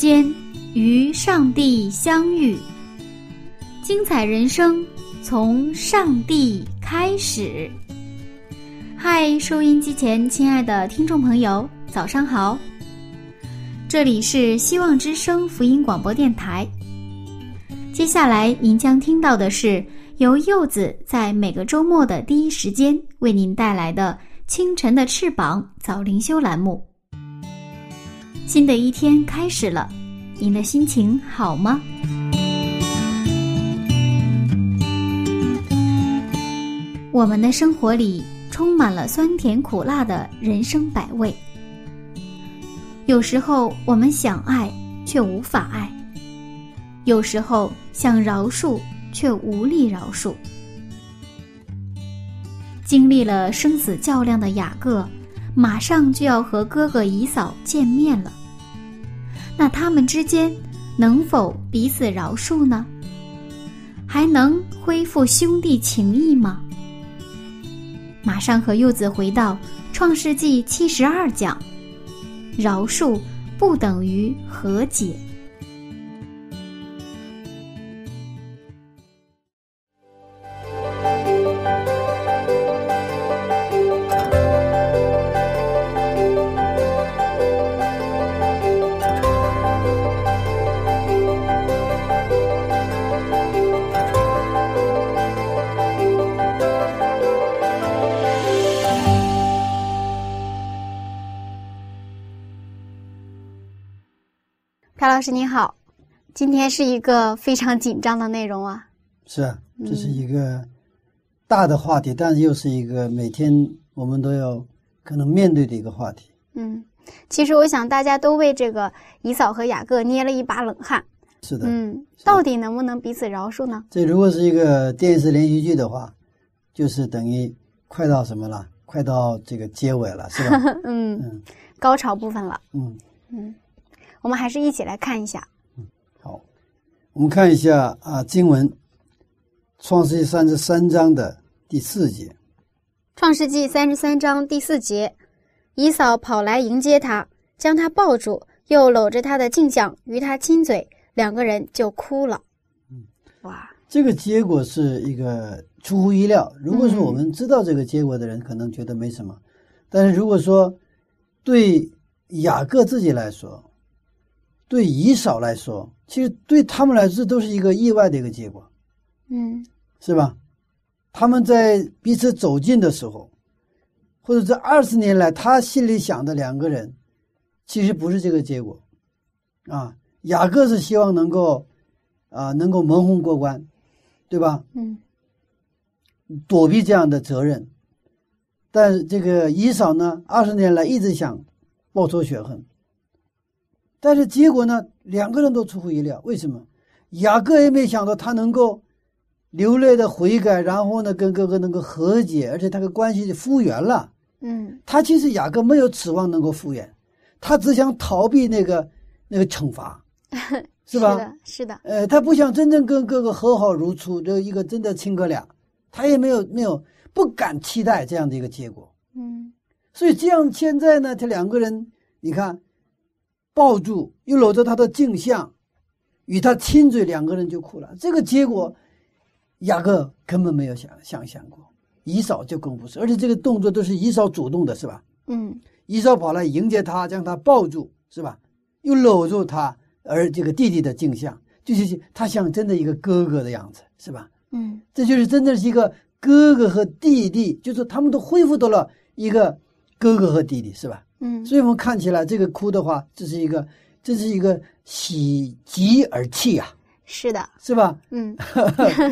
间与上帝相遇，精彩人生从上帝开始。嗨，收音机前亲爱的听众朋友，早上好！这里是希望之声福音广播电台。接下来您将听到的是由柚子在每个周末的第一时间为您带来的《清晨的翅膀》早灵修栏目。新的一天开始了，您的心情好吗？我们的生活里充满了酸甜苦辣的人生百味。有时候我们想爱却无法爱，有时候想饶恕却无力饶恕。经历了生死较量的雅各，马上就要和哥哥姨嫂见面了。那他们之间能否彼此饶恕呢？还能恢复兄弟情谊吗？马上和柚子回到《创世纪》七十二讲，饶恕不等于和解。老师您好，今天是一个非常紧张的内容啊。是啊，这是一个大的话题，但是又是一个每天我们都要可能面对的一个话题。嗯，其实我想大家都为这个姨嫂和雅各捏了一把冷汗。是的。嗯，到底能不能彼此饶恕呢？这如果是一个电视连续剧的话，就是等于快到什么了？快到这个结尾了，是吧？嗯嗯，高潮部分了。嗯嗯。我们还是一起来看一下。嗯，好，我们看一下啊，经文《创世纪》三十三章的第四节，《创世纪》三十三章第四节，姨嫂跑来迎接他，将他抱住，又搂着他的镜像与他亲嘴，两个人就哭了。嗯，哇，这个结果是一个出乎意料。如果说我们知道这个结果的人，可能觉得没什么，但是如果说对雅各自己来说，对姨嫂来说，其实对他们来说都是一个意外的一个结果，嗯，是吧？他们在彼此走近的时候，或者这二十年来，他心里想的两个人，其实不是这个结果，啊，雅各是希望能够，啊，能够蒙混过关，对吧？嗯，躲避这样的责任，但这个姨嫂呢，二十年来一直想报仇雪恨。但是结果呢？两个人都出乎意料。为什么？雅各也没想到他能够流泪的悔改，然后呢，跟哥哥能够和解，而且他的关系复原了。嗯，他其实雅各没有指望能够复原，他只想逃避那个那个惩罚，是吧？是的，是的。呃，他不想真正跟哥哥和好如初，这一个真的亲哥俩，他也没有没有不敢期待这样的一个结果。嗯，所以这样现在呢，这两个人，你看。抱住，又搂着他的镜像，与他亲嘴，两个人就哭了。这个结果，雅各根本没有想想象过，姨嫂就更不是。而且这个动作都是姨嫂主动的，是吧？嗯，姨嫂跑来迎接他，将他抱住，是吧？又搂住他，而这个弟弟的镜像，就是他像真的一个哥哥的样子，是吧？嗯，这就是真的是一个哥哥和弟弟，就是他们都恢复到了一个哥哥和弟弟，是吧？嗯，所以我们看起来这个哭的话，这是一个，这是一个喜极而泣啊，是的，是吧？嗯，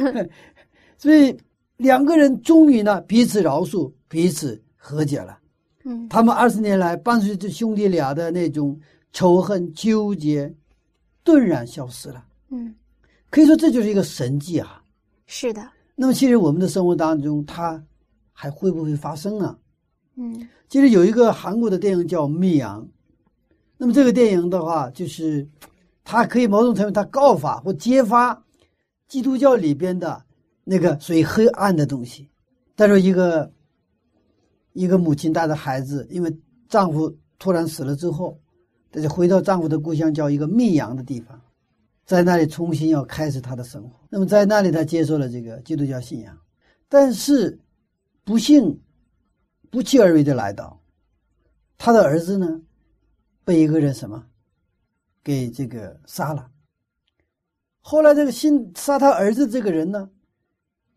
所以两个人终于呢彼此饶恕，彼此和解了。嗯他们二十年来伴随着兄弟俩的那种仇恨纠结，顿然消失了。嗯，可以说这就是一个神迹啊。是的，那么，其实我们的生活当中，它还会不会发生呢？嗯其实有一个韩国的电影叫《密阳》，那么这个电影的话，就是它可以某种程度它告发或揭发基督教里边的那个属于黑暗的东西。再说一个一个母亲带着孩子，因为丈夫突然死了之后，她就回到丈夫的故乡，叫一个密阳的地方，在那里重新要开始她的生活。那么在那里，她接受了这个基督教信仰，但是不幸不期而遇的来到，他的儿子呢，被一个人什么给这个杀了。后来这个信杀他儿子这个人呢，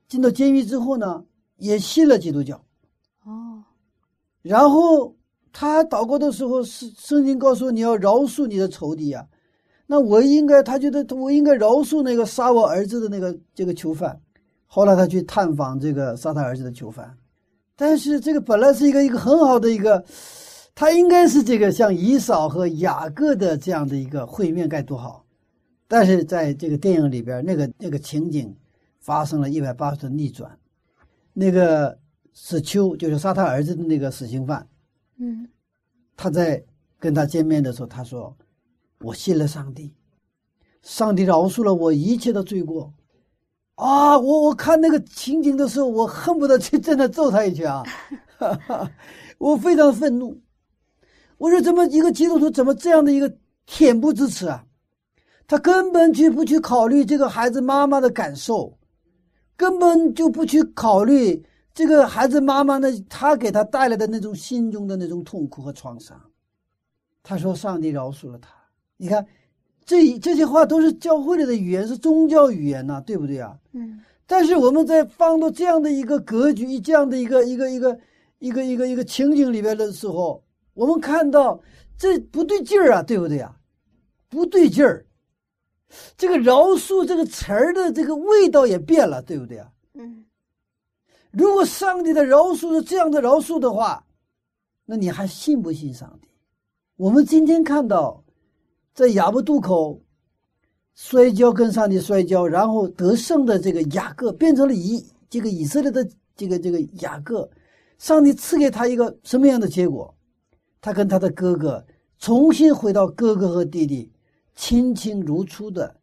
进到监狱之后呢，也信了基督教。哦，然后他祷告的时候，圣圣经告诉你要饶恕你的仇敌啊、那我应该，他觉得我应该饶恕那个杀我儿子的那个这个囚犯。后来他去探访这个杀他儿子的囚犯，但是这个本来是一个一个很好的一个，他应该是这个像以扫和雅各的这样的一个会面该多好，但是在这个电影里边，那个那个情景发生了一百八十度逆转，那个死囚就是杀他儿子的那个死刑犯，嗯。他在跟他见面的时候，他说：“我信了上帝，上帝饶恕了我一切的罪过。”啊，我我看那个情景的时候，我恨不得去真的揍他一拳啊！哈哈，我非常愤怒。我说，怎么一个基督徒怎么这样的一个恬不知耻啊？他根本就不去考虑这个孩子妈妈的感受，根本就不去考虑这个孩子妈妈的，他给他带来的那种心中的那种痛苦和创伤。他说：“上帝饶恕了他。”你看，这这些话都是教会里的语言，是宗教语言呐、对不对啊？嗯但是我们在放到这样的一个格局、这样的一个一个一个一个一个一个情景里边的时候，我们看到这不对劲儿啊，对不对啊？不对劲儿。这个饶恕这个词儿的这个味道也变了，对不对啊？嗯如果上帝的饶恕是这样的饶恕的话，那你还信不信上帝？我们今天看到，在雅布渡口摔跤跟上帝摔跤，然后得胜的这个雅各变成了以这个以色列的这个这个雅各，上帝赐给他一个什么样的结果？他跟他的哥哥重新回到哥哥和弟弟亲亲如初的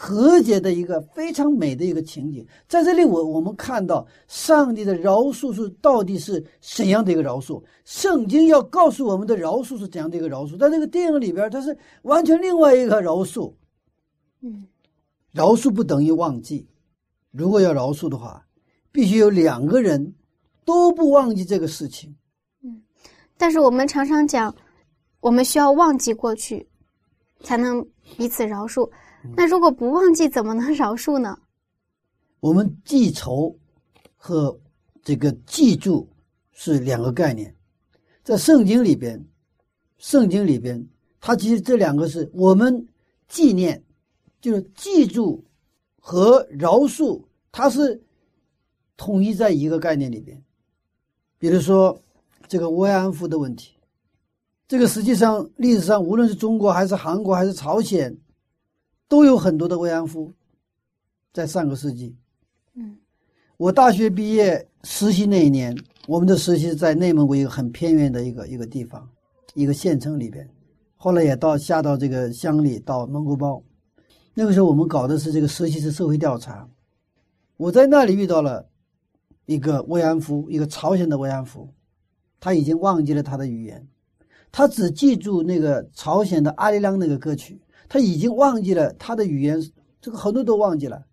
和解的一个非常美的一个情景。在这里我，我们看到上帝的饶恕是到底是怎样的一个饶恕？圣经要告诉我们的饶恕是怎样的一个饶恕？在这个电影里边，它是完全另外一个饶恕。嗯饶恕不等于忘记，如果要饶恕的话，必须有两个人都不忘记这个事情。嗯但是我们常常讲，我们需要忘记过去，才能彼此饶恕。那如果不忘记，怎么能饶恕呢？我们记仇和这个记住是两个概念，在圣经里边，圣经里边，它其实这两个是我们纪念，就是记住和饶恕，它是统一在一个概念里边。比如说这个慰安妇的问题，这个实际上历史上无论是中国还是韩国还是朝鲜，都有很多的慰安妇，在上个世纪。嗯我大学毕业实习那一年，我们的实习是在内蒙古一个很偏远的一个一个地方，一个县城里边。后来也到下到这个乡里，到蒙古包。那个时候我们搞的是这个实习是社会调查。我在那里遇到了一个慰安妇，一个朝鲜的慰安妇，她已经忘记了她的语言，她只记住那个朝鲜的阿里郎那个歌曲，他已经忘记了他的语言，这个很多都忘记了。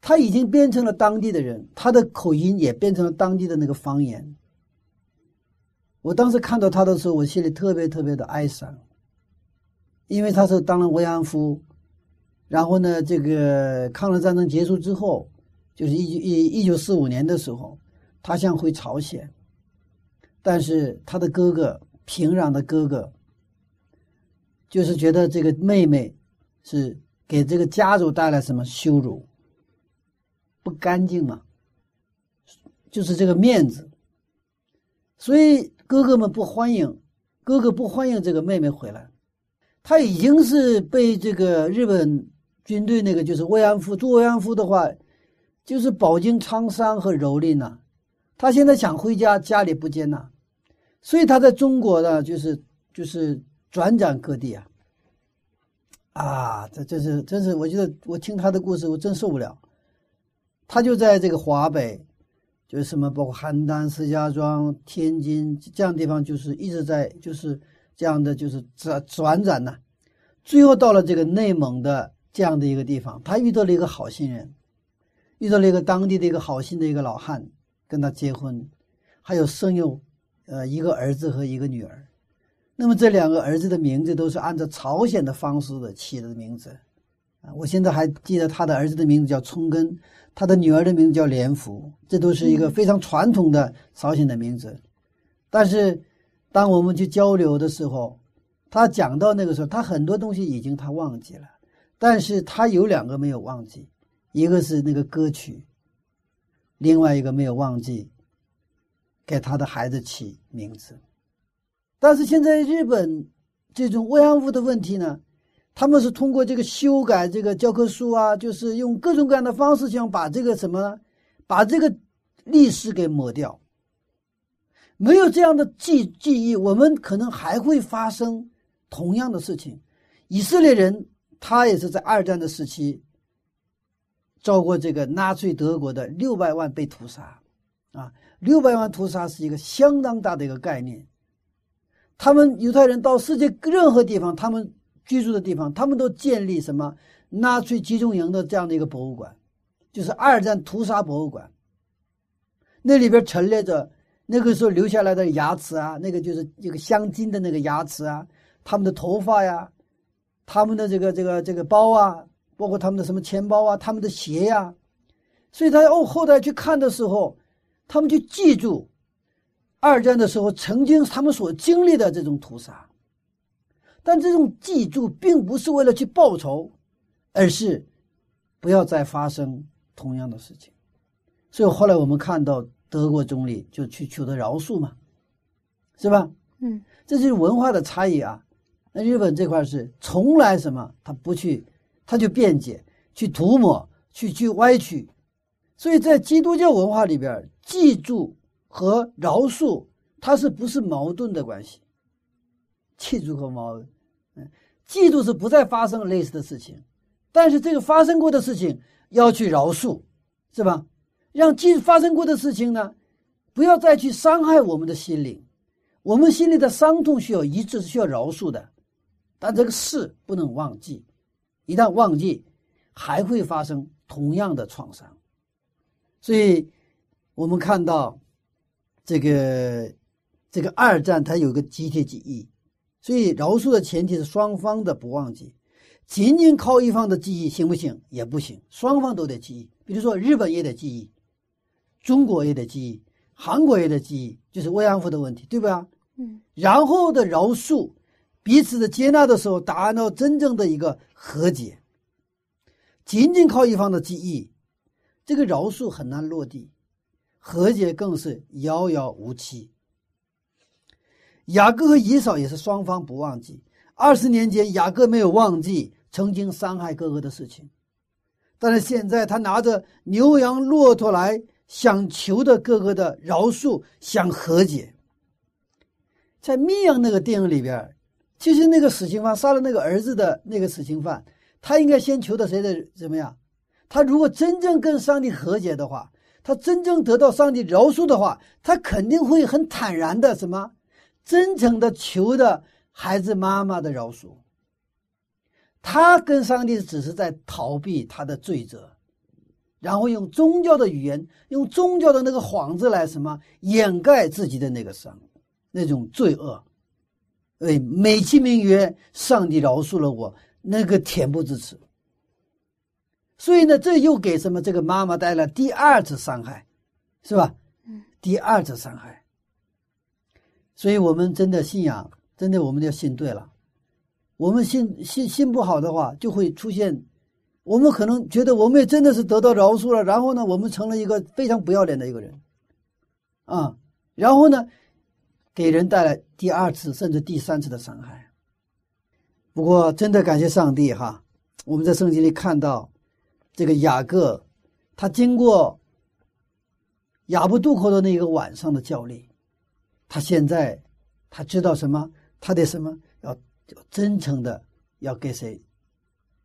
他已经变成了当地的人，他的口音也变成了当地的那个方言。我当时看到他的时候，我心里特别特别的哀伤，因为他是当了慰安妇，然后呢，这个抗日战争结束之后，就是一九一一九四五年的时候，他想回朝鲜，但是他的哥哥平壤的哥哥，就是觉得这个妹妹是给这个家族带来什么羞辱。不干净嘛，就是这个面子，所以哥哥们不欢迎，哥哥不欢迎这个妹妹回来。他已经是被这个日本军队那个就是慰安妇做慰安妇的话，就是饱经沧桑和蹂躏呐。他现在想回家，家里不接纳，所以他在中国呢，就是就是转战各地啊。啊，这这是真是，我觉得我听他的故事，我真受不了。他就在这个华北，就是什么包括邯郸、石家庄、天津这样地方，就是一直在就是这样的就是转转转呢。最后到了这个内蒙的这样的一个地方，他遇到了一个好心人，遇到了一个当地的一个好心的一个老汉，跟他结婚，还有生有呃一个儿子和一个女儿。那么这两个儿子的名字都是按照朝鲜的方式的起的名字，啊，我现在还记得他的儿子的名字叫聪根，他的女儿的名字叫莲福，这都是一个非常传统的朝鲜的名字。但是，当我们去交流的时候，他讲到那个时候，他很多东西已经他忘记了，但是他有两个没有忘记，一个是那个歌曲，另外一个没有忘记给他的孩子起名字。但是现在日本这种慰安妇的问题呢，他们是通过这个修改这个教科书啊，就是用各种各样的方式想把这个什么，把这个历史给抹掉。没有这样的记记忆，我们可能还会发生同样的事情。以色列人他也是在二战的时期遭过这个纳粹德国的六百万被屠杀，啊，六百万屠杀是一个相当大的一个概念。他们犹太人到世界任何地方，他们居住的地方，他们都建立什么纳粹集中营的这样的一个博物馆，就是二战屠杀博物馆。那里边陈列着那个时候留下来的牙齿啊，那个就是一个镶金的那个牙齿啊，他们的头发呀，他们的这个这个这个包啊，包括他们的什么钱包啊，他们的鞋呀，所以他哦后代去看的时候，他们就记住。二战的时候，曾经他们所经历的这种屠杀，但这种记住并不是为了去报仇，而是不要再发生同样的事情。所以后来我们看到德国总理就去求得饶恕嘛，是吧？嗯，这就是文化的差异啊。那日本这块是从来什么他不去，他就辩解、去涂抹、去去歪曲。所以在基督教文化里边，记住。和饶恕，它是不是矛盾的关系？嫉妒和矛，嗯，嫉妒是不再发生类似的事情，但是这个发生过的事情要去饶恕，是吧？让记发生过的事情呢，不要再去伤害我们的心灵，我们心里的伤痛需要一致，需要饶恕的，但这个事不能忘记，一旦忘记，还会发生同样的创伤，所以我们看到。这个这个二战，它有个集体记忆，所以饶恕的前提是双方的不忘记。仅仅靠一方的记忆行不行？也不行，双方都得记忆。比如说，日本也得记忆，中国也得记忆，韩国也得记忆，就是慰安妇的问题，对吧？嗯。然后的饶恕，彼此的接纳的时候，达到真正的一个和解。仅仅靠一方的记忆，这个饶恕很难落地。和解更是遥遥无期。雅各和以扫也是双方不忘记。二十年间，雅各没有忘记曾经伤害哥哥的事情，但是现在他拿着牛羊骆驼来想求的哥哥的饶恕，想和解。在《密阳》那个电影里边，其实那个死刑犯杀了那个儿子的那个死刑犯，他应该先求的谁的怎么样？他如果真正跟上帝和解的话。他真正得到上帝饶恕的话，他肯定会很坦然的什么，真诚的求的孩子妈妈的饶恕。他跟上帝只是在逃避他的罪责，然后用宗教的语言，用宗教的那个幌子来什么掩盖自己的那个伤，那种罪恶。哎，美其名曰上帝饶恕了我，那个恬不知耻。所以呢，这又给什么这个妈妈带来第二次伤害，是吧？嗯，第二次伤害。所以我们真的信仰，真的我们要信对了。我们信信信不好的话，就会出现，我们可能觉得我们也真的是得到饶恕了，然后呢，我们成了一个非常不要脸的一个人，啊，然后呢，给人带来第二次甚至第三次的伤害。不过，真的感谢上帝哈！我们在圣经里看到，这个雅各，他经过雅布渡口的那个晚上的教练，他现在他知道什么？他得什么？要真诚的要给谁？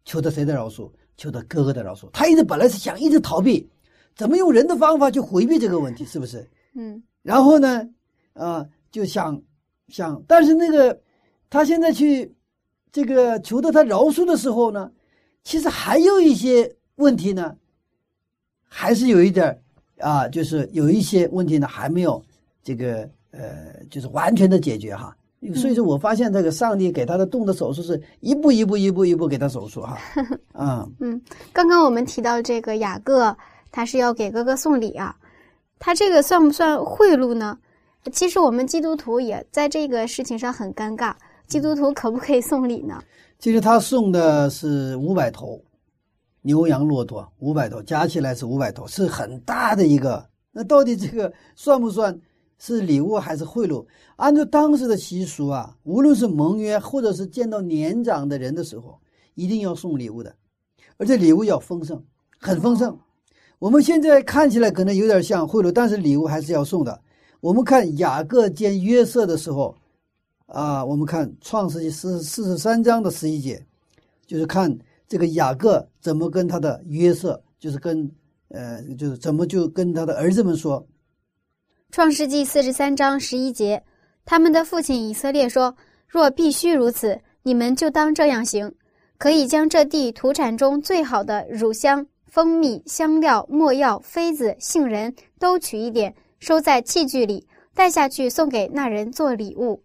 求得谁的饶恕？求得哥哥的饶恕。他一直本来是想一直逃避，怎么用人的方法去回避这个问题？是不是？嗯。然后呢？啊，就想想，但是那个他现在去。这个求得他饶恕的时候呢，其实还有一些问题呢，还是有一点啊，就是有一些问题呢还没有这个呃，就是完全的解决哈。所以说我发现这个上帝给他的动的手术是一步一步一步一步给他手术哈。啊，嗯，刚刚我们提到这个雅各，他是要给哥哥送礼啊，他这个算不算贿赂呢？其实我们基督徒也在这个事情上很尴尬。基督徒可不可以送礼呢？其实他送的是五百头牛羊骆驼，五百头加起来是五百头，是很大的一个。那到底这个算不算是礼物还是贿赂？按照当时的习俗啊，无论是盟约或者是见到年长的人的时候，一定要送礼物的，而且礼物要丰盛，很丰盛。我们现在看起来可能有点像贿赂，但是礼物还是要送的。我们看雅各见约瑟的时候。啊，我们看《创世纪》四四十三章的十一节，就是看这个雅各怎么跟他的约瑟，就是跟呃，就是怎么就跟他的儿子们说，《创世纪》四十三章十一节，他们的父亲以色列说：“若必须如此，你们就当这样行，可以将这地土产中最好的乳香、蜂蜜、香料、没药、妃子、杏仁都取一点，收在器具里，带下去送给那人做礼物。”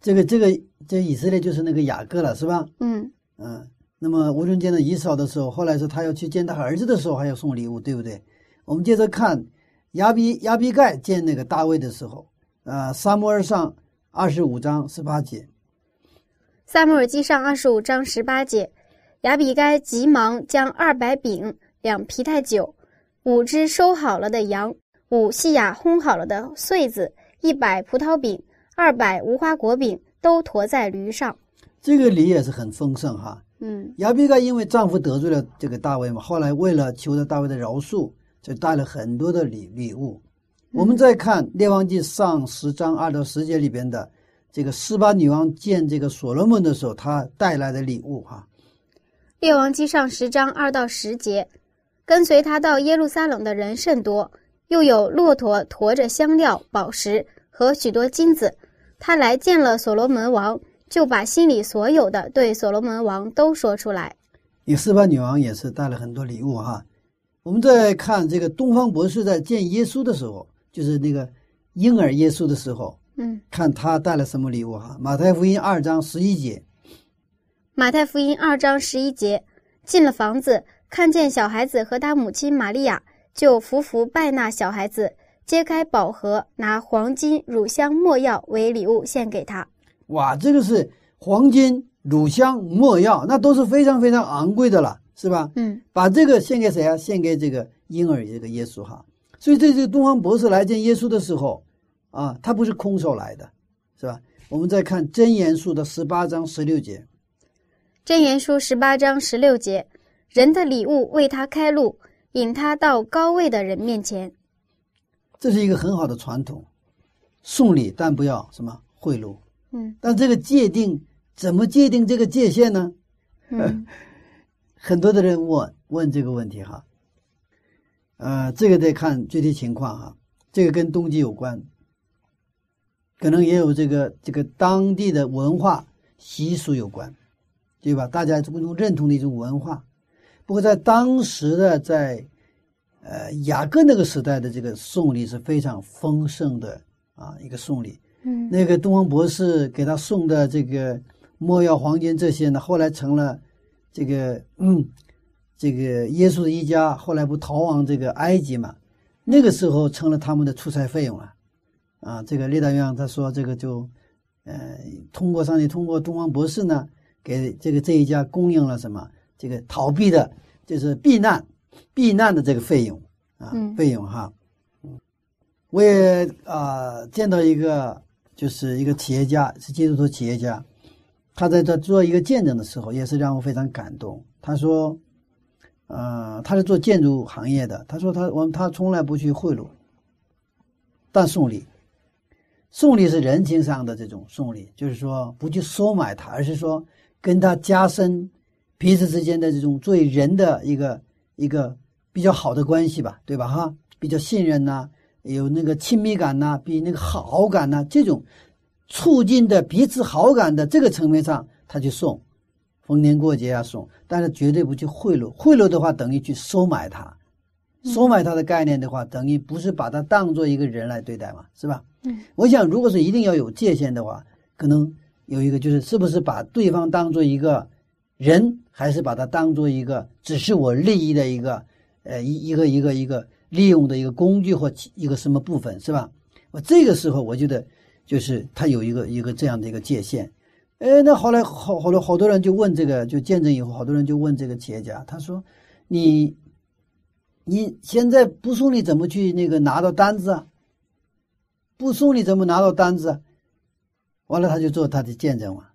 这个这个这以色列就是那个雅各了，是吧？嗯嗯。那么吴尊见到姨嫂的时候，后来说他要去见他儿子的时候，还要送礼物，对不对？我们接着看亚比亚比盖见那个大卫的时候，呃，撒母耳上二十五章十八节。撒母耳记上二十五章十八节，亚比盖急忙将二百饼、两皮带酒、五只收好了的羊、五细雅烘好了的穗子、一百葡萄饼。二百无花果饼都驮在驴上，这个礼也是很丰盛哈。嗯，亚比该因为丈夫得罪了这个大卫嘛，后来为了求得大卫的饶恕，就带了很多的礼礼物。我们再看列王记上十章二到十节里边的这个斯巴女王见这个所罗门的时候，她带来的礼物哈。列王记上十章二到十节，跟随他到耶路撒冷的人甚多，又有骆驼驮着香料、宝石和许多金子。他来见了所罗门王，就把心里所有的对所罗门王都说出来。你斯巴女王也是带了很多礼物哈。我们在看这个东方博士在见耶稣的时候，就是那个婴儿耶稣的时候，嗯，看他带了什么礼物哈。马太福音二章十一节。马太福音二章十一节，进了房子，看见小孩子和他母亲玛利亚，就伏伏拜那小孩子。揭开宝盒，拿黄金、乳香、没药为礼物献给他。哇，这个是黄金、乳香、没药，那都是非常非常昂贵的了，是吧？嗯，把这个献给谁啊？献给这个婴儿，这个耶稣哈。所以，这这个东方博士来见耶稣的时候，啊，他不是空手来的，是吧？我们再看真言书的十八章十六节。真言书十八章十六节，人的礼物为他开路，引他到高位的人面前。这是一个很好的传统，送礼但不要什么贿赂。嗯，但这个界定怎么界定这个界限呢？嗯，很多的人问问这个问题哈。呃，这个得看具体情况哈。这个跟冬季有关，可能也有这个这个当地的文化习俗有关，对吧？大家共同认同的一种文化。不过在当时的在。呃，雅各那个时代的这个送礼是非常丰盛的啊，一个送礼。嗯，那个东方博士给他送的这个墨药、黄金这些呢，后来成了这个嗯，这个耶稣的一家后来不逃亡这个埃及嘛？那个时候成了他们的出差费用了。啊，这个列大院他说这个就呃，通过上帝通过东方博士呢，给这个这一家供应了什么？这个逃避的，就是避难。避难的这个费用啊，费用哈，嗯，我也啊、见到一个就是一个企业家，是基督徒企业家，他在这做一个见证的时候，也是让我非常感动。他说，呃，他是做建筑行业的，他说他我他从来不去贿赂，但送礼，送礼是人情上的这种送礼，就是说不去收买他，而是说跟他加深彼此之间的这种作为人的一个一个比较好的关系吧，对吧？哈，比较信任呐、有那个亲密感呐、比那个好感呐、这种促进的彼此好感的这个层面上，他去送，逢年过节啊送，但是绝对不去贿赂，贿赂的话等于去收买他，收买他的概念的话，等于不是把他当做一个人来对待嘛，是吧？嗯，我想如果是一定要有界限的话，可能有一个就是是不是把对方当做一个人，还是把他当做一个只是我利益的一个呃一一个一个一个利用的一个工具或一个什么部分，是吧？我这个时候我觉得就是他有一个一个这样的一个界限。哎，那后来好好多好多人就问这个，就见证以后，好多人就问这个企业家，他说：“你你现在不送礼怎么去那个拿到单子啊？不送礼怎么拿到单子啊？”完了，他就做他的见证嘛。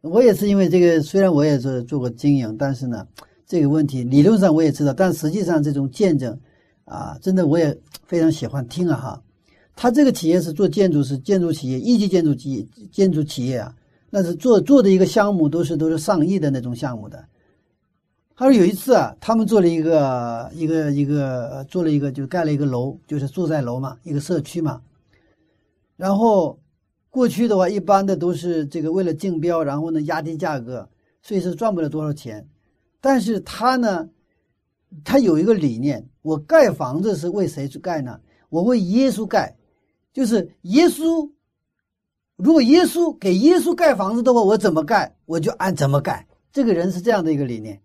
我也是因为这个，虽然我也是做过经营，但是呢，这个问题理论上我也知道，但实际上这种见证啊，真的我也非常喜欢听啊哈。他这个企业是做建筑，是建筑企业，一级建筑企建筑企业啊，那是做做的一个项目都是都是上亿的那种项目的。他说有一次啊，他们做了一个一个一个做了一个就盖了一个楼，就是住宅楼嘛，一个社区嘛。然后过去的话，一般的都是这个为了竞标，然后呢压低价格，所以是赚不了多少钱。但是他呢，他有一个理念，我盖房子是为谁去盖呢？我为耶稣盖，就是耶稣。如果耶稣给耶稣盖房子的话，我怎么盖我就按怎么盖。这个人是这样的一个理念，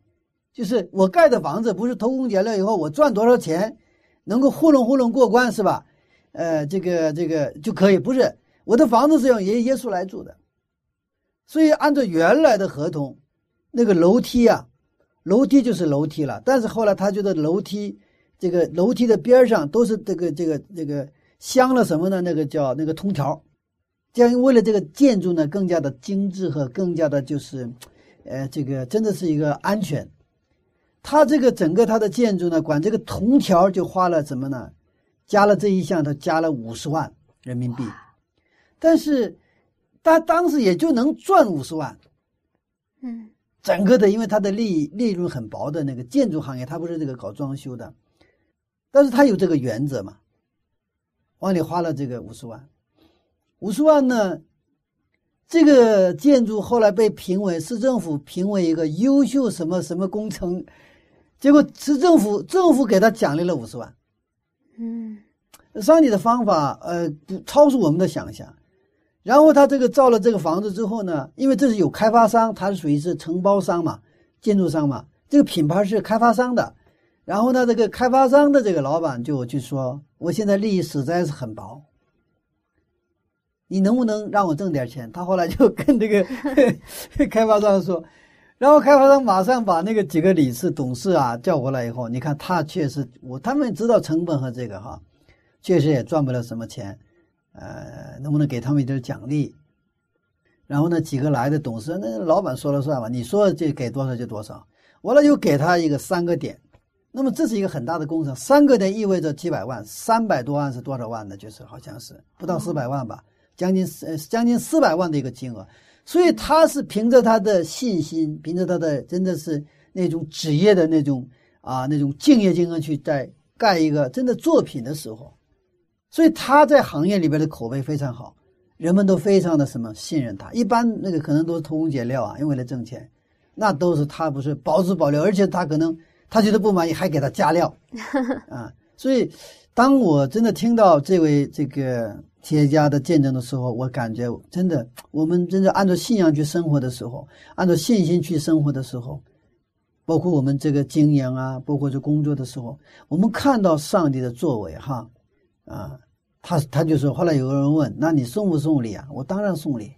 就是我盖的房子不是偷工减料以后我赚多少钱，能够糊弄糊弄过关是吧？呃，这个这个就可以，不是我的房子是用耶耶稣来住的，所以按照原来的合同，那个楼梯啊，楼梯就是楼梯了。但是后来他觉得楼梯这个楼梯的边上都是这个这个这个镶了什么呢？那个叫那个通条，这样为了这个建筑呢更加的精致和更加的就是，呃，这个真的是一个安全。它这个整个它的建筑呢，管这个铜条就花了什么呢？加了这一项，它加了五十万人民币，但是他当时也就能赚五十万。嗯整个的，因为它的利利润很薄的那个建筑行业，它不是这个搞装修的，但是他有这个原则嘛，往里花了这个五十万，五十万呢，这个建筑后来被评为市政府评为一个优秀什么什么工程，结果市政府政府给他奖励了五十万。嗯上帝的方法，呃，不超出我们的想象。然后他这个造了这个房子之后呢，因为这是有开发商，他是属于是承包商嘛，建筑商嘛，这个品牌是开发商的。然后呢，这个开发商的这个老板就去说：“我现在利益实在是很薄，你能不能让我挣点钱？”他后来就跟这个 开发商说，然后开发商马上把那个几个理事、董事啊叫过来以后，你看他确实，我他们知道成本和这个哈，确实也赚不了什么钱，呃，能不能给他们一点奖励？然后呢，几个来的董事，那老板说了算吧，你说这给多少就多少，完了又给他一个三个点，那么这是一个很大的工程，三个点意味着几百万，三百多万是多少万呢？就是好像是不到四百万吧，将近呃将近四百万的一个金额，所以他是凭着他的信心，凭着他的真的是那种职业的那种啊那种敬业精神去在盖一个真的作品的时候，所以他在行业里边的口碑非常好，人们都非常的什么信任他。一般那个可能都是偷工减料啊，因为为了挣钱，那都是他不是保质保量，而且他可能他觉得不满意还给他加料 啊。所以，当我真的听到这位这个企业家的见证的时候，我感觉真的，我们真的按照信仰去生活的时候，按照信心去生活的时候，包括我们这个经营啊，包括这工作的时候，我们看到上帝的作为哈，啊，他他就说，后来有个人问，那你送不送礼啊？我当然送礼，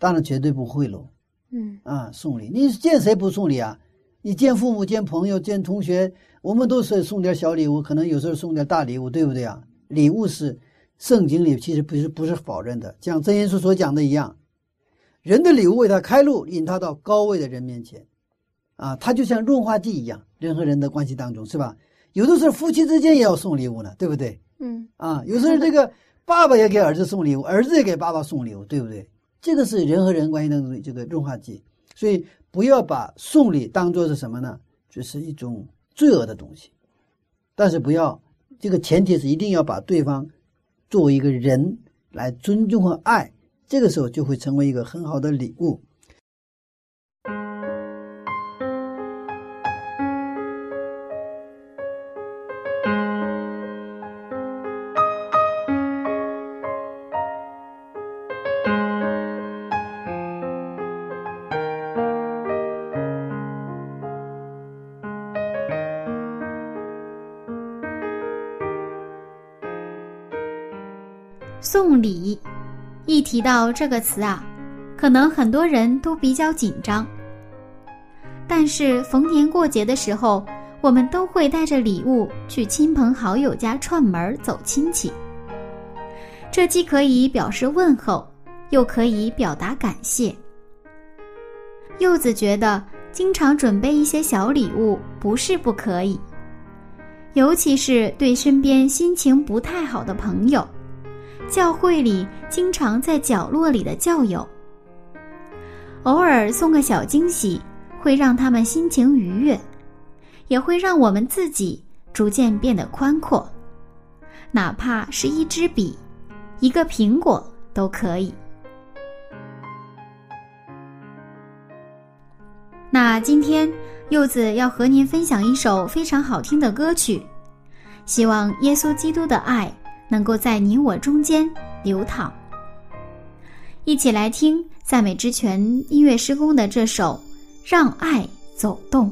当然绝对不贿赂嗯啊，送礼，你见谁不送礼啊？你见父母、见朋友、见同学，我们都是送点小礼物，可能有时候送点大礼物，对不对啊？礼物是圣经里其实不是不是否认的，像真耶稣所讲的一样，人的礼物为他开路，引他到高位的人面前，啊，他就像润滑剂一样，人和人的关系当中是吧？有的时候夫妻之间也要送礼物呢，对不对？嗯，啊，有时候这个爸爸也给儿子送礼物，儿子也给爸爸送礼物，对不对？这个是人和人关系当中的这个润滑剂，所以不要把送礼当做是什么呢？就是一种罪恶的东西。但是不要，这个前提是一定要把对方作为一个人来尊重和爱，这个时候就会成为一个很好的礼物。提到这个词啊，可能很多人都比较紧张。但是逢年过节的时候，我们都会带着礼物去亲朋好友家串门走亲戚。这既可以表示问候，又可以表达感谢。柚子觉得，经常准备一些小礼物不是不可以，尤其是对身边心情不太好的朋友。教会里经常在角落里的教友，偶尔送个小惊喜，会让他们心情愉悦，也会让我们自己逐渐变得宽阔。哪怕是一支笔、一个苹果都可以。那今天柚子要和您分享一首非常好听的歌曲，希望耶稣基督的爱。能够在你我中间流淌，一起来听赞美之泉音乐施工的这首《让爱走动》。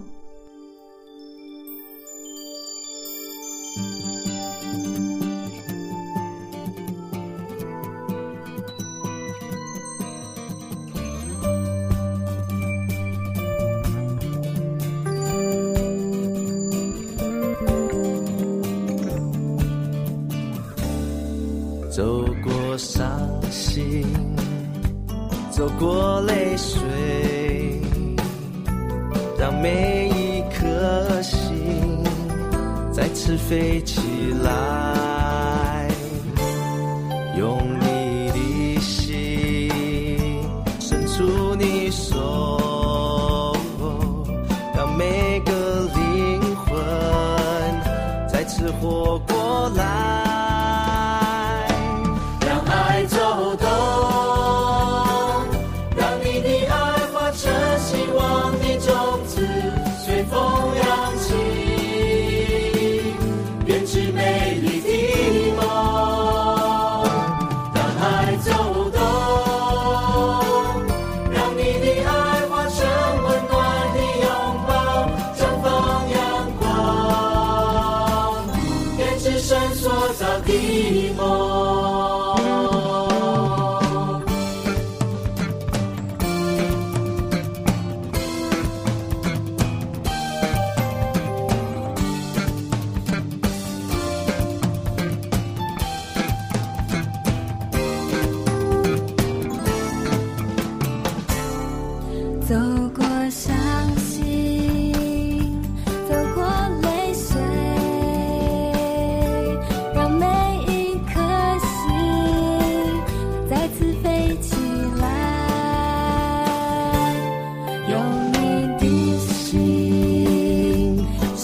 走过泪水，让每一颗心再次飞起。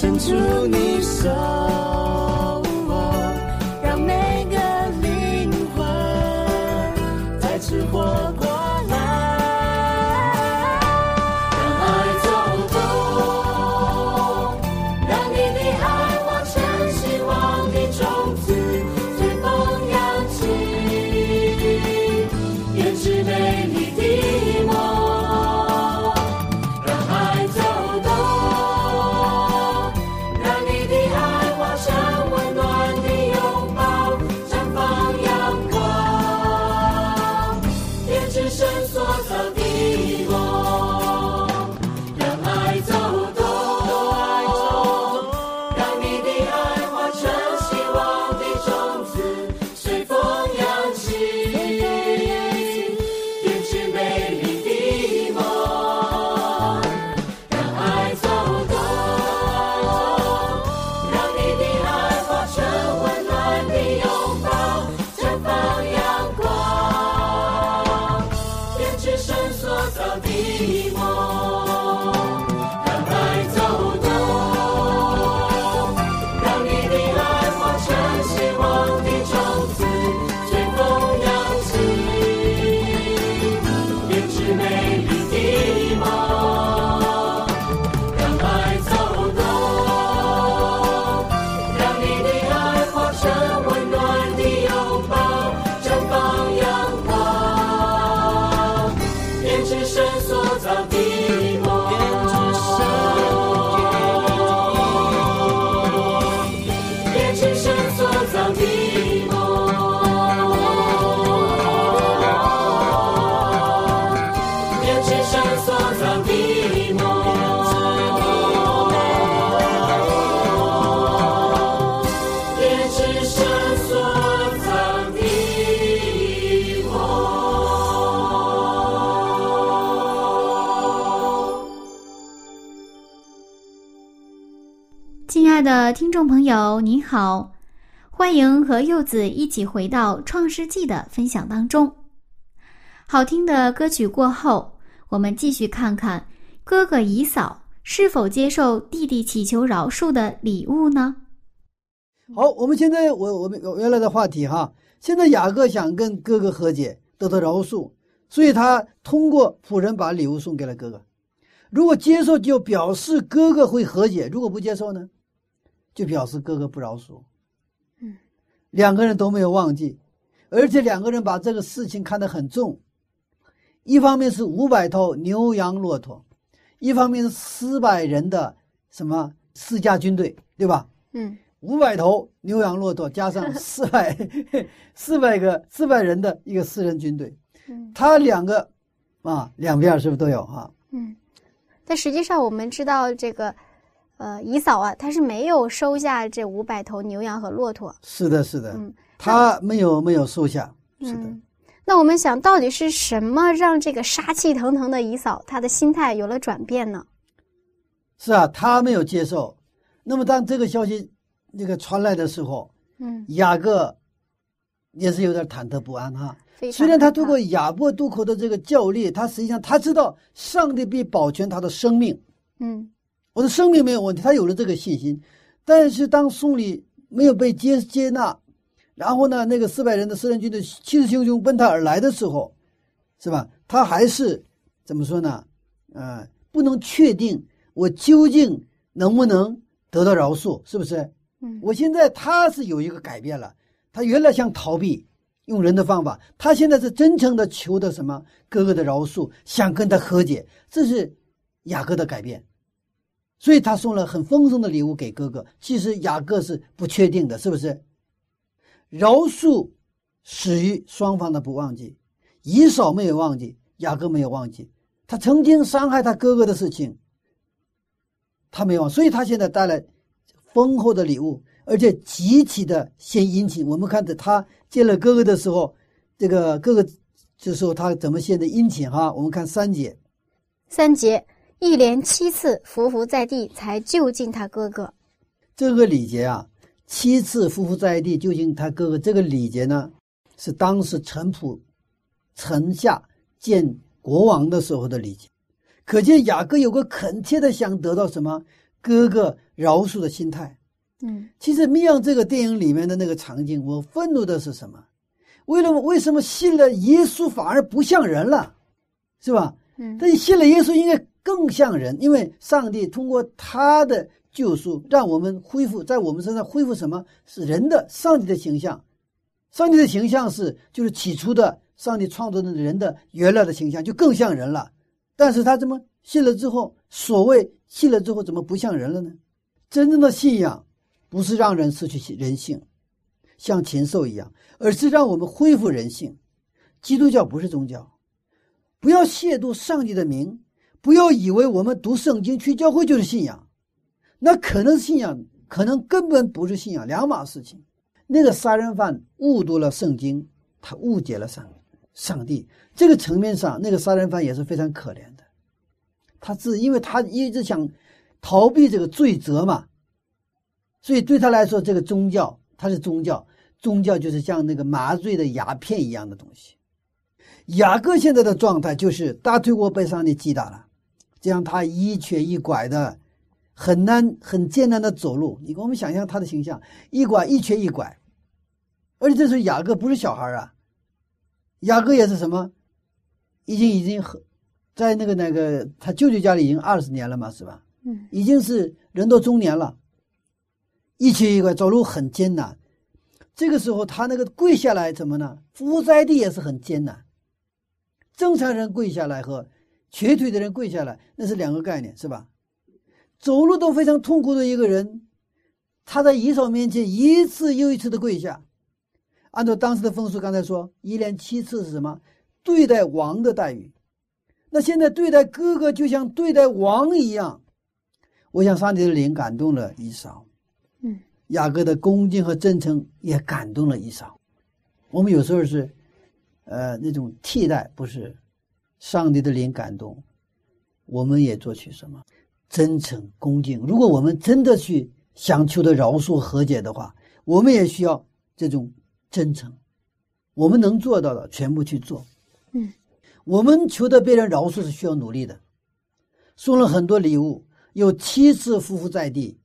牵住你手。亲爱的听众朋友，你好，欢迎和柚子一起回到《创世纪》的分享当中。好听的歌曲过后，我们继续看看哥哥以嫂是否接受弟弟祈求饶恕的礼物呢？好，我们现在我我们原来的话题哈，现在雅各想跟哥哥和解，得到饶恕，所以他通过仆人把礼物送给了哥哥。如果接受，就表示哥哥会和解；如果不接受呢，就表示哥哥不饶恕。嗯，两个人都没有忘记，而且两个人把这个事情看得很重。一方面是五百头牛羊骆驼，一方面是四百人的什么四家军队，对吧？嗯，五百头牛羊骆驼加上 四百 四百个四百人的一个私人军队，嗯他两个啊两边是不是都有哈？嗯，但实际上我们知道这个，呃，姨嫂啊，他是没有收下这五百头牛羊和骆驼。是的，是的，嗯他没有没有收下，是的。嗯，那我们想到底是什么让这个杀气腾腾的姨嫂他的心态有了转变呢？是啊，他没有接受。那么当这个消息那个传来的时候，嗯，雅各也是有点忐忑不安哈。虽然他通过亚伯渡口的这个教练，他实际上他知道上帝必保全他的生命，嗯我的生命没有问题，他有了这个信心。但是当送礼没有被接接纳，然后呢，那个四百人的私人军队气势汹汹奔他而来的时候，是吧？他还是怎么说呢？呃，不能确定我究竟能不能得到饶恕，是不是？嗯我现在他是有一个改变了，他原来想逃避，用人的方法，他现在是真诚的求的什么哥哥的饶恕，想跟他和解，这是雅各的改变。所以他送了很丰盛的礼物给哥哥。其实雅各是不确定的，是不是？饶恕始于双方的不忘记，以扫没有忘记，雅各没有忘记，他曾经伤害他哥哥的事情，他没忘，所以他现在带来丰厚的礼物，而且极其的献殷勤。我们看着他见了哥哥的时候，这个哥哥这时候他怎么献的殷勤哈？我们看三节，三节一连七次伏伏在地，才就近他哥哥。这个礼节啊，七次匍匐在地，就近他哥哥这个礼节呢，是当时陈普城下见国王的时候的礼节。可见雅各有个恳切的想得到什么哥哥饶恕的心态。嗯其实《密阳》这个电影里面的那个场景，我愤怒的是什么？为了为什么信了耶稣反而不像人了，是吧？嗯但你信了耶稣，应该更像人，因为上帝通过他的救赎，让我们恢复在我们身上恢复什么？是人的上帝的形象。上帝的形象是就是起初的上帝创造的人的原来的形象，就更像人了。但是他怎么信了之后，所谓信了之后怎么不像人了呢？真正的信仰不是让人失去人性，像禽兽一样，而是让我们恢复人性。基督教不是宗教，不要亵渎上帝的名，不要以为我们读圣经、去教会就是信仰，那可能信仰，可能根本不是信仰，两码事情。那个杀人犯误读了圣经，他误解了上上帝。这个层面上，那个杀人犯也是非常可怜的。他自因为他一直想逃避这个罪责嘛，所以对他来说，这个宗教他是宗教，宗教就是像那个麻醉的鸦片一样的东西。雅各现在的状态就是大腿骨被上帝击打了，这样他一瘸一拐的，很难很艰难的走路。你给我们想象他的形象，一拐一瘸一拐，而且这时候雅各不是小孩啊，雅各也是什么，已经已经很在那个那个他舅舅家里已经二十年了嘛，是吧？嗯已经是人到中年了，一瘸一拐，走路很艰难。这个时候，他那个跪下来怎么呢？伏在地也是很艰难。正常人跪下来和瘸腿的人跪下来，那是两个概念，是吧？走路都非常痛苦的一个人，他在以扫面前一次又一次的跪下。按照当时的风俗，刚才说一连七次是什么？对待王的待遇。那现在对待哥哥就像对待王一样。我想上帝的灵感动了以扫，嗯，雅各的恭敬和真诚也感动了以扫。我们有时候是，呃，那种替代，不是上帝的灵感动，我们也做去什么真诚恭敬。如果我们真的去想求得饶恕和解的话，我们也需要这种真诚。我们能做到的，全部去做。嗯，我们求得别人饶恕是需要努力的。送了很多礼物，有七次匍匐在地。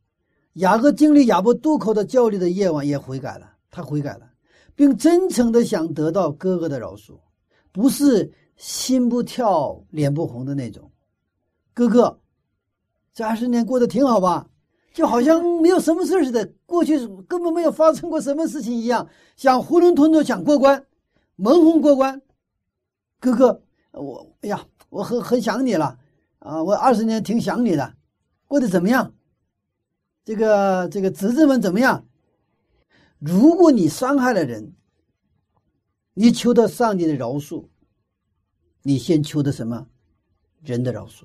雅各经历亚伯渡口的教虑的夜晚，也悔改了。他悔改了，并真诚的想得到哥哥的饶恕，不是心不跳、脸不红的那种。哥哥，这二十年过得挺好吧？就好像没有什么事似的，过去根本没有发生过什么事情一样，想囫囵吞吞想过关，蒙混过关。哥哥，我哎呀，我很很想你了啊！我二十年挺想你的，过得怎么样？这个这个侄子们怎么样？如果你伤害了人，你求得上帝的饶恕，你先求的什么？人的饶恕。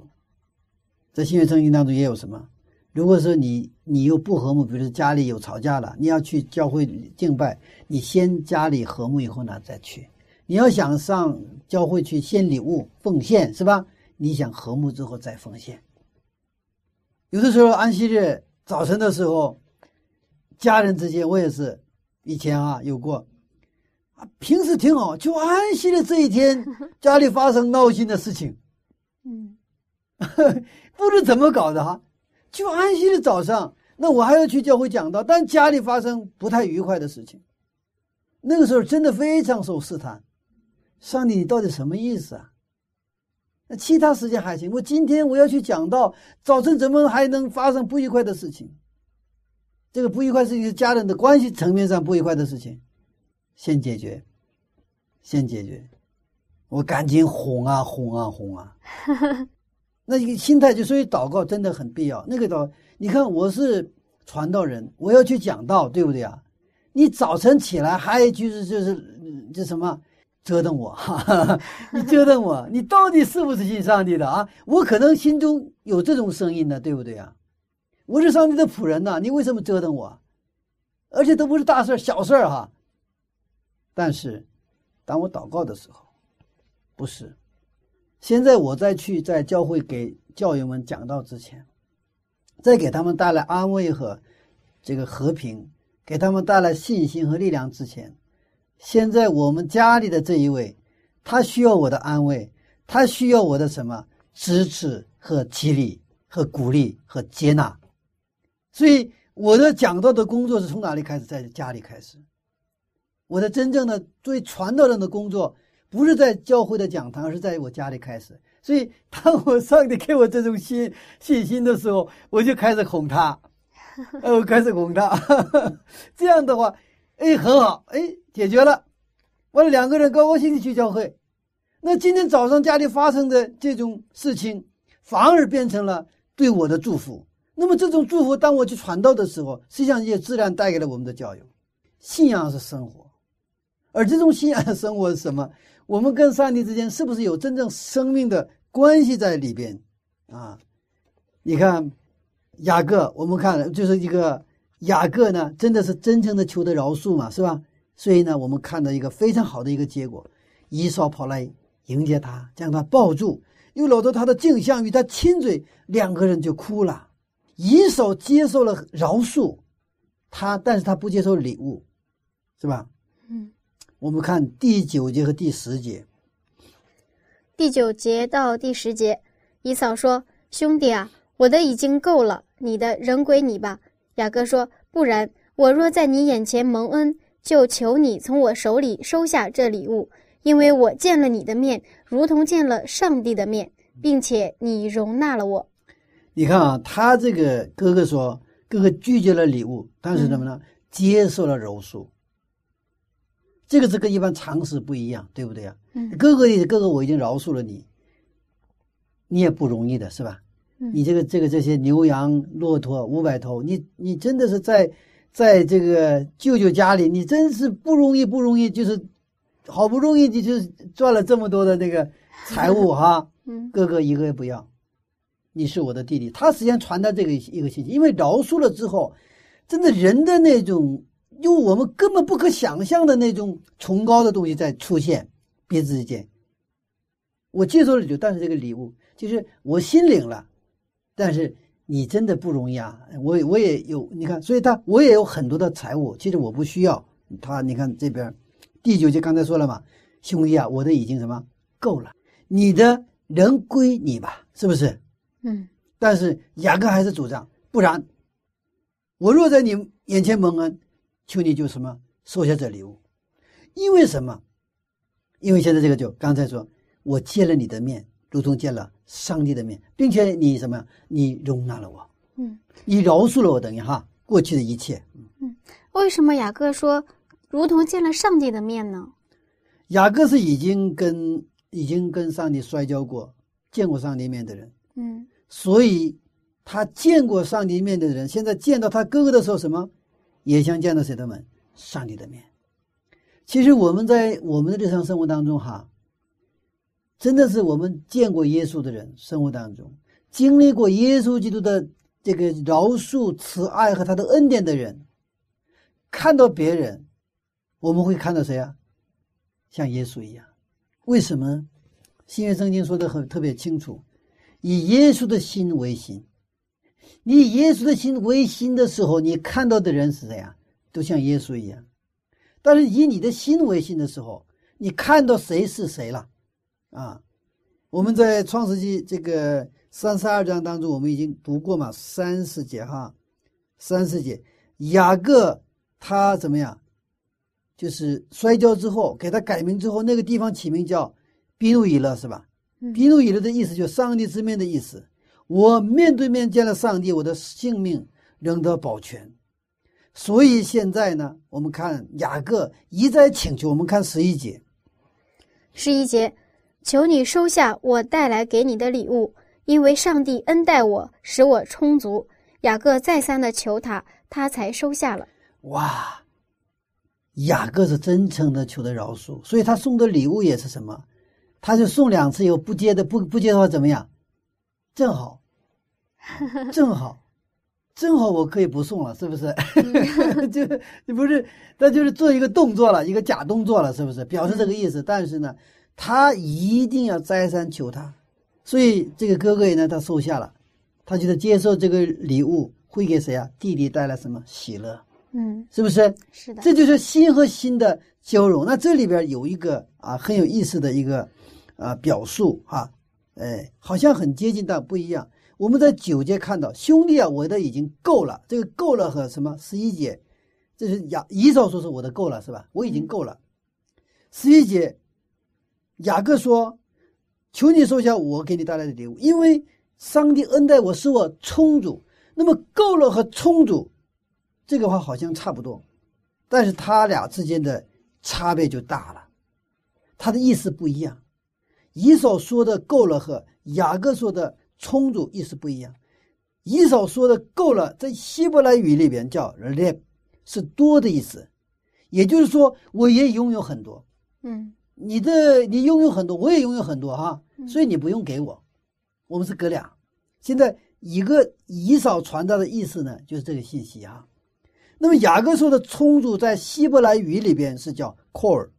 在新约圣经当中也有什么？如果说你你又不和睦，比如说家里有吵架了，你要去教会敬拜，你先家里和睦以后呢再去。你要想上教会去献礼物奉献是吧？你想和睦之后再奉献。有的时候安息日早晨的时候，家人之间我也是以前啊有过，啊平时挺好，就安息的这一天 家里发生闹心的事情，嗯 不知怎么搞的哈。就安息的早上，那我还要去教会讲道，但家里发生不太愉快的事情，那个时候真的非常受试探。上帝，你到底什么意思啊？那其他时间还行，我今天我要去讲道，早晨怎么还能发生不愉快的事情？这个不愉快事情是家人的关系层面上不愉快的事情，先解决，先解决。我赶紧哄啊哄啊哄啊。那一个心态就所以祷告真的很必要。那个祷，你看我是传道人，我要去讲道，对不对啊？你早晨起来还就是就是这什么折腾我，哈哈，你折腾我，你到底是不是信上帝的啊？我可能心中有这种声音呢，对不对啊？我是上帝的仆人呐，你为什么折腾我？而且都不是大事小事哈。但是，当我祷告的时候，不是。现在我再去在教会给教友们讲道之前，再给他们带来安慰和这个和平，给他们带来信心和力量之前，现在我们家里的这一位，他需要我的安慰，他需要我的什么支持和激励和鼓励和接纳，所以我的讲道的工作是从哪里开始？在家里开始，我的真正的作为传道人的工作。不是在教会的讲堂，而是在我家里开始。所以，当我上帝给我这种信信心的时候，我就开始哄他，呃，我开始哄他。这样的话，哎，很好，哎，解决了。完了，两个人高高兴兴去教会。那今天早上家里发生的这种事情，反而变成了对我的祝福。那么，这种祝福，当我去传道的时候，实际上也自然带给了我们的教友。信仰是生活，而这种信仰的生活是什么？我们跟上帝之间是不是有真正生命的关系在里边啊？你看雅各，我们看就是一个雅各呢，真的是真诚的求得饶恕嘛，是吧？所以呢，我们看到一个非常好的一个结果，以扫跑来迎接他，将他抱住，又搂着他的镜像与他亲嘴，两个人就哭了。以扫接受了饶恕，他但是他不接受礼物，是吧？嗯。我们看第九节和第十节。第九节到第十节，以扫说：“兄弟啊，我的已经够了，你的仍归你吧。”雅各说：“不然，我若在你眼前蒙恩，就求你从我手里收下这礼物，因为我见了你的面，如同见了上帝的面，并且你容纳了我。”你看啊，他这个哥哥说，哥哥拒绝了礼物，但是什么呢？接受了柔术。这个是跟一般常识不一样，对不对啊？哥哥的哥哥，我已经饶恕了你，你也不容易的是吧？你这个这个这些牛羊骆驼五百头，你你真的是在在这个舅舅家里，你真是不容易不容易，就是好不容易你就赚了这么多的那个财物哈。哥哥一个也不要，你是我的弟弟。他实际上传达这个一个信息，因为饶恕了之后，真的人的那种。用我们根本不可想象的那种崇高的东西在出现，彼此之间。我接受了就，但是这个礼物就是我心领了，但是你真的不容易啊！我我也有，你看，所以他我也有很多的财物，其实我不需要他。你看这边第九节刚才说了嘛，兄弟啊，我的已经什么够了，你的人归你吧，是不是？嗯但是雅各还是主张，不然，我若在你眼前蒙恩，求你就什么收下这礼物，因为什么？因为现在这个就刚才说，我见了你的面，如同见了上帝的面，并且你什么？你容纳了我，嗯，你饶恕了我，等于哈过去的一切。嗯为什么雅各说如同见了上帝的面呢？雅各是已经跟已经跟上帝摔跤过、见过上帝面的人，嗯所以他见过上帝面的人，现在见到他哥哥的时候，什么也像见到谁的门？上帝的面。其实我们在我们的日常生活当中，哈，真的是我们见过耶稣的人，生活当中经历过耶稣基督的这个饶恕、慈爱和他的恩典的人，看到别人，我们会看到谁啊？像耶稣一样。为什么？新约圣经说的很特别清楚。以耶稣的心为心，你以耶稣的心为心的时候，你看到的人是谁呀？都像耶稣一样。但是以你的心为心的时候，你看到谁是谁了？啊，我们在创世纪这个三十二章当中，我们已经读过嘛，三十节哈，三十节，雅各他怎么样？就是摔跤之后，给他改名之后，那个地方起名叫比努以勒，是吧？比努以勒的意思就是上帝之面的意思。我面对面见了上帝，我的性命仍得保全。所以现在呢，我们看雅各一再请求，我们看十一节，十一节，求你收下我带来给你的礼物，因为上帝恩待我，使我充足。雅各再三的求他，他才收下了。哇，雅各是真诚的求的饶恕，所以他送的礼物也是什么？他就送两次以后不接的不不接的话怎么样？正好，正好，正好我可以不送了，是不是？就你不是，那就是做一个动作了，一个假动作了，是不是？表示这个意思。但是呢，他一定要再三求他，所以这个哥哥也呢，他收下了，他觉得接受这个礼物会给谁啊？弟弟带来什么喜乐？嗯，是不是？是的，这就是心和心的交融。那这里边有一个啊很有意思的一个啊表述哈、哎，好像很接近，但不一样。我们在九节看到兄弟啊，我的已经够了。这个够了和什么？十一节，这是雅以扫说是我的够了是吧？我已经够了。十一节，雅各说：“求你收下我给你带来的礼物，因为上帝恩待我，使我充足。”那么够了和充足，这个话好像差不多，但是他俩之间的差别就大了，他的意思不一样。以扫说的够了和雅各说的充足意思不一样。以扫说的够了，在希伯来语里边叫 “leb”，是多的意思，也就是说我也拥有很多。嗯你的你拥有很多，我也拥有很多哈，所以你不用给我，我们是哥俩。现在一个以扫传达的意思呢，就是这个信息哈。那么雅各说的充足，在希伯来语里边是叫 “core”，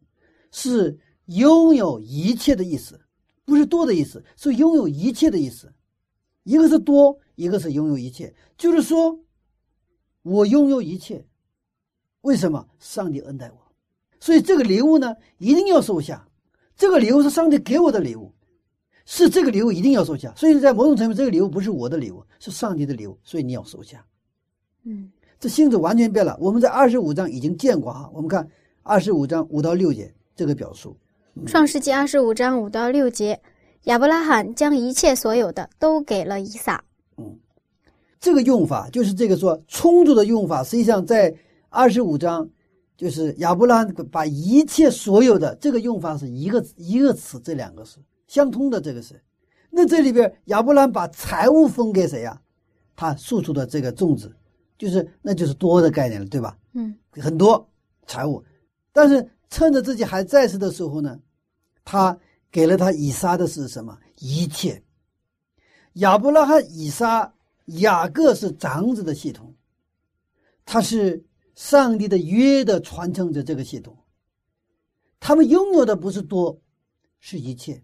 是拥有一切的意思，不是多的意思，是拥有一切的意思。一个是多，一个是拥有一切，就是说，我拥有一切。为什么？上帝恩待我。所以这个礼物呢，一定要收下。这个礼物是上帝给我的礼物，是这个礼物一定要收下。所以在某种程度，这个礼物不是我的礼物，是上帝的礼物，所以你要收下。嗯这性质完全变了。我们在二十五章已经见过哈，我们看二十五章五到六节这个表述。创世纪二十五章五到六节，亚伯拉罕将一切所有的都给了以撒。嗯这个用法就是这个说充足的用法，实际上在二十五章，就是亚伯拉罕把一切所有的这个用法是一个一个词，这两个是相通的。这个是，那这里边亚伯拉罕把财物分给谁呀、他输出的这个种子，就是那就是多的概念了，对吧？嗯很多财物，但是趁着自己还在世的时候呢，他给了他以撒的是什么？一切。亚伯拉罕、以撒、雅各是长子的系统，他是上帝的约的传承者。这个系统，他们拥有的不是多，是一切。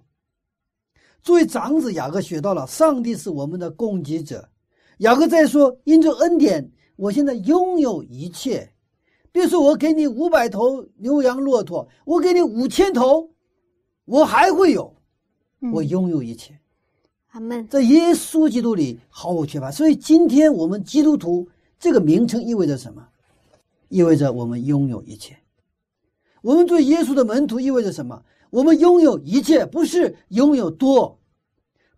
作为长子，雅各学到了上帝是我们的供给者，雅各再说，因着恩典，我现在拥有一切。比如说，我给你五百头牛羊骆驼，我给你五千头，我还会有，我嗯拥有一切。阿门。在耶稣基督里毫无缺乏。所以今天我们基督徒这个名称意味着什么？意味着我们拥有一切。我们做耶稣的门徒意味着什么？我们拥有一切，不是拥有多，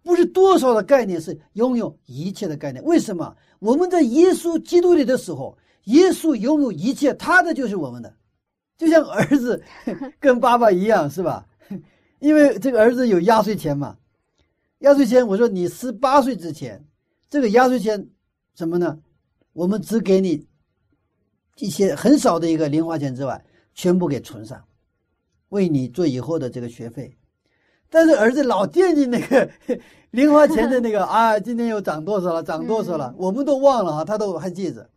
不是多少的概念，是拥有一切的概念。为什么？我们在耶稣基督里的时候，耶稣拥有一切，他的就是我们的，就像儿子 跟爸爸一样，是吧？因为这个儿子有压岁钱嘛，压岁钱，我说你十八岁之前，这个压岁钱什么呢？我们只给你一些很少的一个零花钱之外，全部给存上，为你做以后的这个学费。但是儿子老惦记那个 零花钱的那个 啊，今天又涨多少了，涨多少了，我们都忘了啊，他都还记着。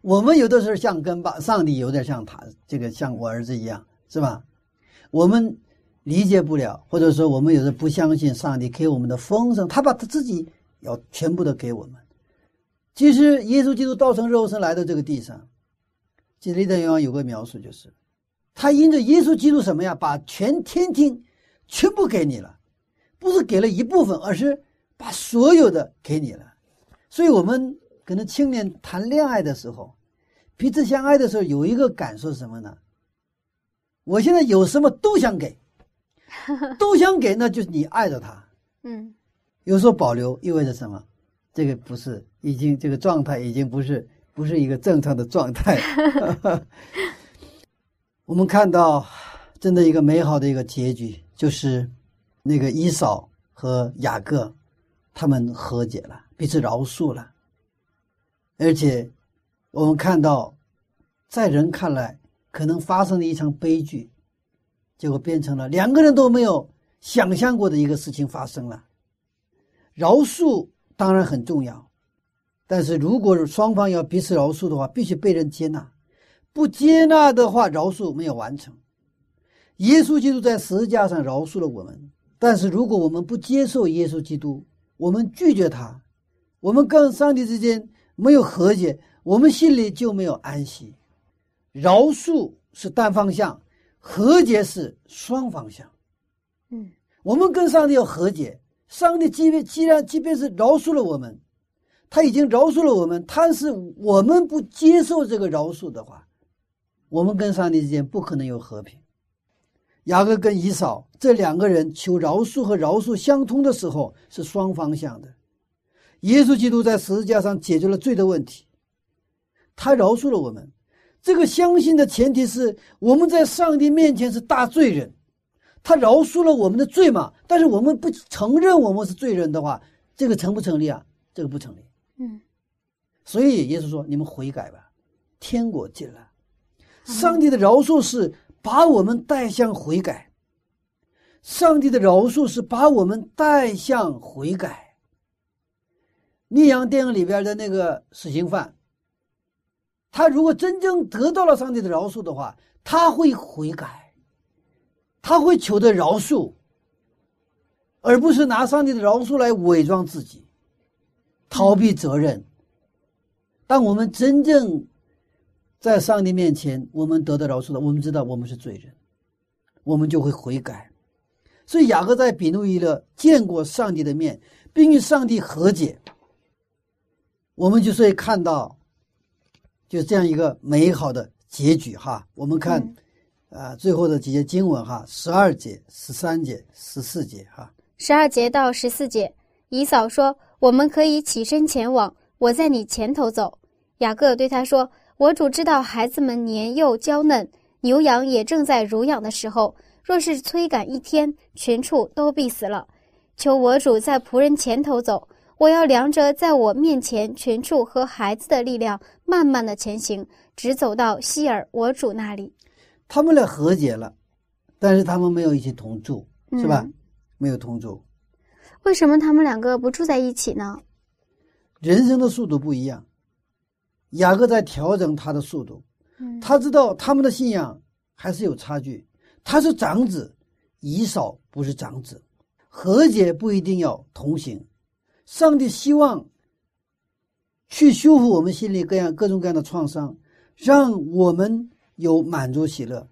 我们有的时候像跟爸上帝有点像他这个像我儿子一样，是吧？我们理解不了，或者说我们有时不相信上帝给我们的丰盛，他把他自己要全部的给我们。其实耶稣基督道成肉身来到这个地上，其实历代愿望有个描述，就是他因着耶稣基督什么呀，把全天庭全部给你了，不是给了一部分，而是把所有的给你了。所以我们可能青年谈恋爱的时候，彼此相爱的时候，有一个感受是什么呢？我现在有什么都想给，都想给，那就是你爱着他。嗯有所保留意味着什么？这个不是，已经这个状态已经不是不是一个正常的状态。我们看到，真的一个美好的一个结局，就是那个伊嫂和雅各他们和解了，彼此饶恕了，而且我们看到，在人看来可能发生了一场悲剧，结果变成了两个人都没有想象过的一个事情发生了。饶恕当然很重要，但是如果双方要彼此饶恕的话，必须被人接纳。不接纳的话，饶恕没有完成。耶稣基督在十字架上饶恕了我们，但是如果我们不接受耶稣基督，我们拒绝他，我们跟上帝之间没有和解，我们心里就没有安息。饶恕是单方向，和解是双方向。嗯我们跟上帝要和解，上帝即便既然即便是饶恕了我们，他已经饶恕了我们，但是我们不接受这个饶恕的话，我们跟上帝之间不可能有和平。雅各跟以扫这两个人求饶恕和饶恕相通的时候是双方向的。耶稣基督在十字架上解决了罪的问题，他饶恕了我们。这个相信的前提是我们在上帝面前是大罪人。他饶恕了我们的罪嘛？但是我们不承认我们是罪人的话，这个成不成立啊？这个不成立。嗯所以耶稣说：“你们悔改吧，天国近了。”上帝的饶恕是把我们带向悔改，上帝的饶恕是把我们带向悔改。密阳电影里边的那个死刑犯，他如果真正得到了上帝的饶恕的话，他会悔改，他会求得饶恕，而不是拿上帝的饶恕来伪装自己，逃避责任。当我们真正在上帝面前，我们得到饶恕了，我们知道我们是罪人，我们就会悔改。所以雅各在比努伊勒见过上帝的面，并与上帝和解。我们就会看到，就这样一个美好的结局哈。我们看，啊、最后的几节经文哈，十二节、十三节、十四节哈。十二节到十四节，以扫说：“我们可以起身前往，我在你前头走。”雅各对他说：“我主知道孩子们年幼娇嫩，牛羊也正在乳养的时候，若是催赶一天，群畜都必死了。求我主在仆人前头走，我要量着在我面前群畜和孩子的力量，慢慢的前行，直走到希尔我主那里。他们俩和解了，但是他们没有一起同住，是吧？嗯没有同住，为什么他们两个不住在一起呢？人生的速度不一样。雅各在调整他的速度，嗯他知道他们的信仰还是有差距。他是长子，以扫不是长子，和解不一定要同行。上帝希望去修复我们心里各样各种各样的创伤，让我们有满足喜乐。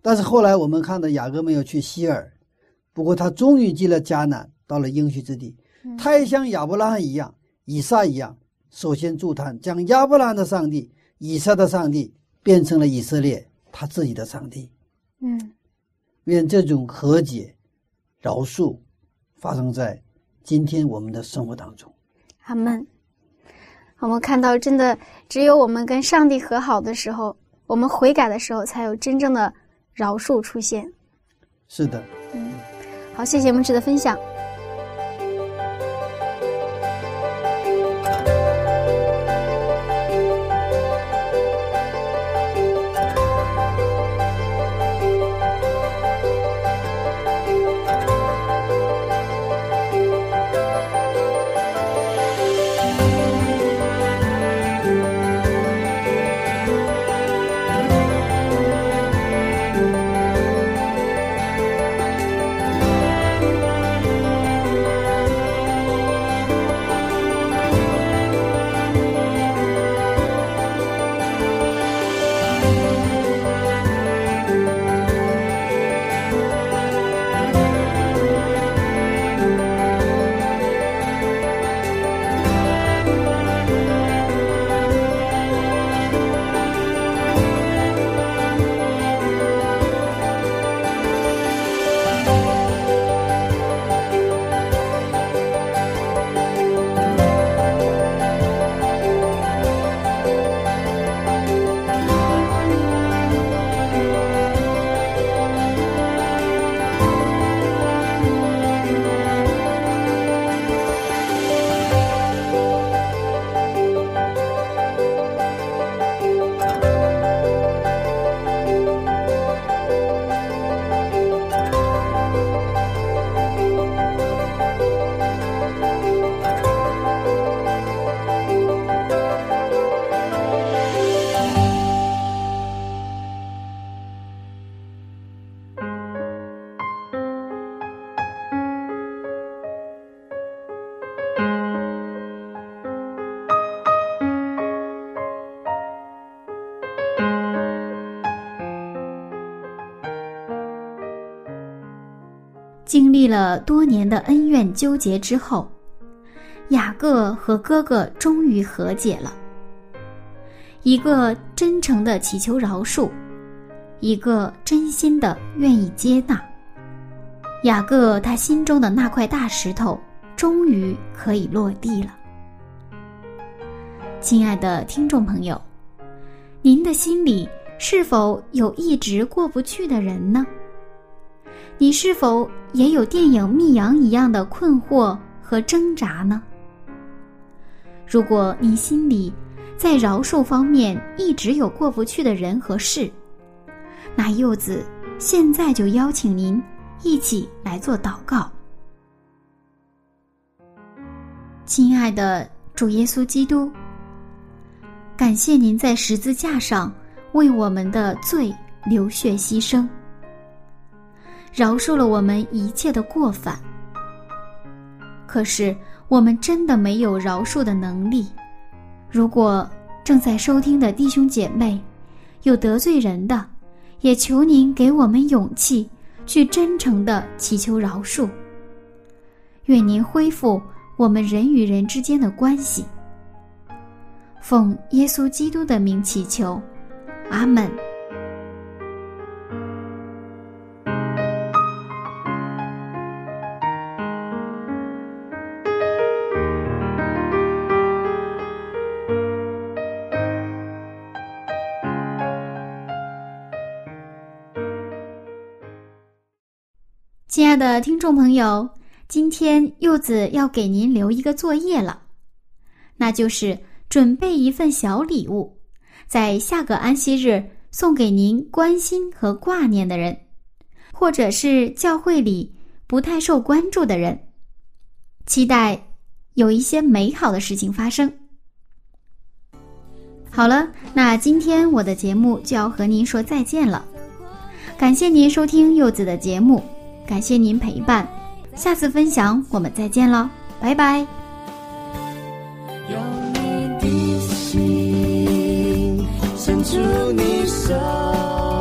但是后来我们看到雅各没有去希尔，不过他终于进了迦南，到了应许之地。他也像亚伯拉罕一样、以撒一样，首先助他，将亚伯拉罕的上帝、以撒的上帝变成了以色列他自己的上帝。嗯，愿这种和解、饶恕发生在今天我们的生活当中。阿门。我们看到，真的只有我们跟上帝和好的时候，我们悔改的时候，才有真正的饶恕出现。是的，嗯好，谢谢牧师的分享。了多年的恩怨纠结之后，雅各和哥哥终于和解了。一个真诚的祈求饶恕，一个真心的愿意接纳。雅各他心中的那块大石头终于可以落地了。亲爱的听众朋友，您的心里是否有一直过不去的人呢？你是否也有电影《密阳》一样的困惑和挣扎呢？如果你心里在饶恕方面一直有过不去的人和事，那柚子现在就邀请您一起来做祷告。亲爱的主耶稣基督，感谢您在十字架上为我们的罪流血牺牲。饶恕了我们一切的过犯，可是我们真的没有饶恕的能力。如果正在收听的弟兄姐妹有得罪人的，也求您给我们勇气，去真诚的祈求饶恕。愿您恢复我们人与人之间的关系。奉耶稣基督的名祈求，阿门。亲爱的听众朋友，今天柚子要给您留一个作业了，那就是准备一份小礼物，在下个安息日送给您关心和挂念的人，或者是教会里不太受关注的人，期待有一些美好的事情发生。好了，那今天我的节目就要和您说再见了，感谢您收听柚子的节目。感谢您陪伴，下次分享我们再见了，拜拜。有你的心，出你手。